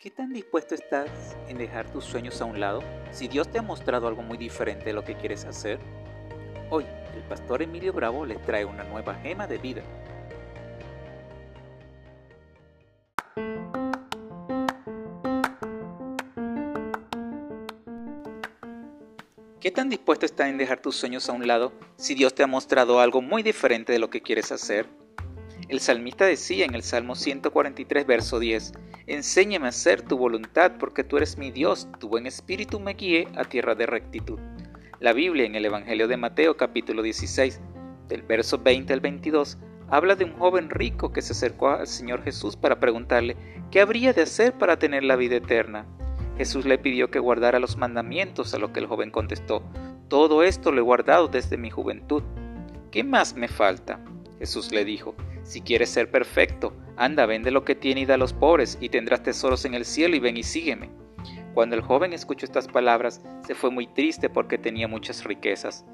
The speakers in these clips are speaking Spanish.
¿Qué tan dispuesto estás en dejar tus sueños a un lado si Dios te ha mostrado algo muy diferente de lo que quieres hacer? Hoy, el pastor Emilio Bravo les trae una nueva gema de vida. ¿Qué tan dispuesto estás en dejar tus sueños a un lado si Dios te ha mostrado algo muy diferente de lo que quieres hacer? El salmista decía en el Salmo 143, verso 10, Enséñame a hacer tu voluntad porque tú eres mi Dios, tu buen espíritu me guíe a tierra de rectitud. La Biblia en el Evangelio de Mateo capítulo 16, del verso 20 al 22, habla de un joven rico que se acercó al Señor Jesús para preguntarle qué habría de hacer para tener la vida eterna. Jesús le pidió que guardara los mandamientos, a lo que el joven contestó, todo esto lo he guardado desde mi juventud. ¿Qué más me falta? Jesús le dijo, si quieres ser perfecto, anda, vende lo que tiene y da a los pobres, y tendrás tesoros en el cielo, y ven y sígueme. Cuando el joven escuchó estas palabras, se fue muy triste porque tenía muchas riquezas.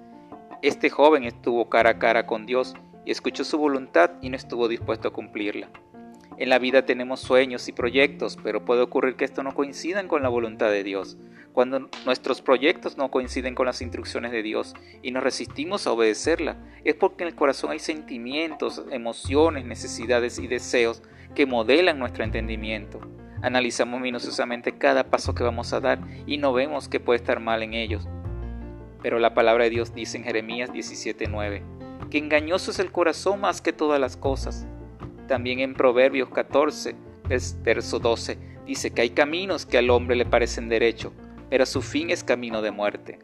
Este joven estuvo cara a cara con Dios y escuchó su voluntad y no estuvo dispuesto a cumplirla. En la vida tenemos sueños y proyectos, pero puede ocurrir que esto no coincidan con la voluntad de Dios. Cuando nuestros proyectos no coinciden con las instrucciones de Dios y nos resistimos a obedecerla, es porque en el corazón hay sentimientos, emociones, necesidades y deseos que modelan nuestro entendimiento. Analizamos minuciosamente cada paso que vamos a dar y no vemos que puede estar mal en ellos. Pero la palabra de Dios dice en Jeremías 17:9 que engañoso es el corazón más que todas las cosas también en Proverbios 14, verso 12, dice que hay caminos que al hombre le parecen derecho, pero su fin es camino de muerte.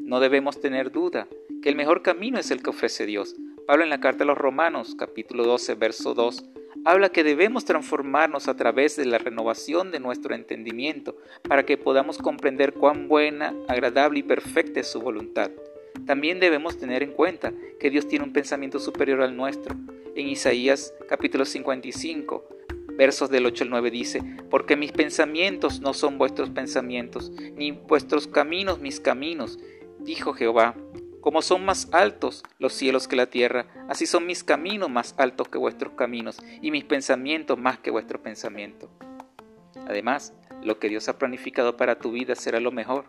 No debemos tener duda que el mejor camino es el que ofrece Dios. Pablo en la carta a los Romanos, capítulo 12, verso 2, habla que debemos transformarnos a través de la renovación de nuestro entendimiento para que podamos comprender cuán buena, agradable y perfecta es su voluntad. También debemos tener en cuenta que Dios tiene un pensamiento superior al nuestro en Isaías capítulo 55, versos del 8 al 9 dice, porque mis pensamientos no son vuestros pensamientos, ni vuestros caminos mis caminos, dijo Jehová. Como son más altos los cielos que la tierra, así son mis caminos más altos que vuestros caminos, y mis pensamientos más que vuestro pensamiento. Además, lo que Dios ha planificado para tu vida será lo mejor,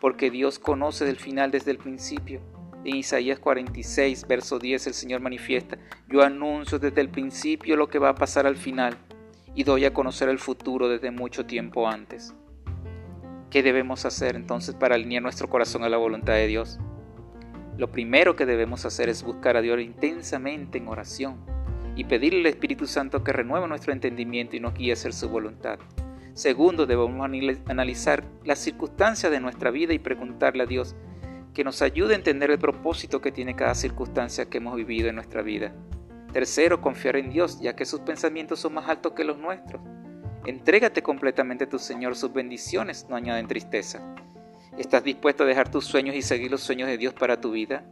porque Dios conoce del final desde el principio en Isaías 46, verso 10, el Señor manifiesta, yo anuncio desde el principio lo que va a pasar al final y doy a conocer el futuro desde mucho tiempo antes. ¿Qué debemos hacer entonces para alinear nuestro corazón a la voluntad de Dios? Lo primero que debemos hacer es buscar a Dios intensamente en oración y pedirle al Espíritu Santo que renueve nuestro entendimiento y nos guíe a hacer su voluntad. Segundo, debemos analizar las circunstancias de nuestra vida y preguntarle a Dios que nos ayude a entender el propósito que tiene cada circunstancia que hemos vivido en nuestra vida. Tercero, confiar en Dios, ya que sus pensamientos son más altos que los nuestros. Entrégate completamente a tu Señor, sus bendiciones no añaden tristeza. ¿Estás dispuesto a dejar tus sueños y seguir los sueños de Dios para tu vida?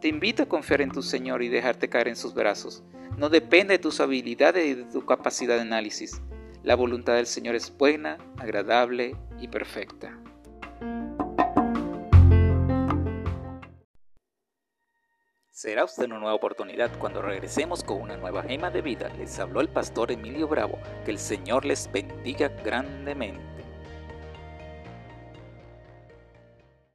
Te invito a confiar en tu Señor y dejarte caer en sus brazos. No depende de tus habilidades y de tu capacidad de análisis. La voluntad del Señor es buena, agradable y perfecta. Será usted una nueva oportunidad cuando regresemos con una nueva gema de vida. Les habló el pastor Emilio Bravo. Que el Señor les bendiga grandemente.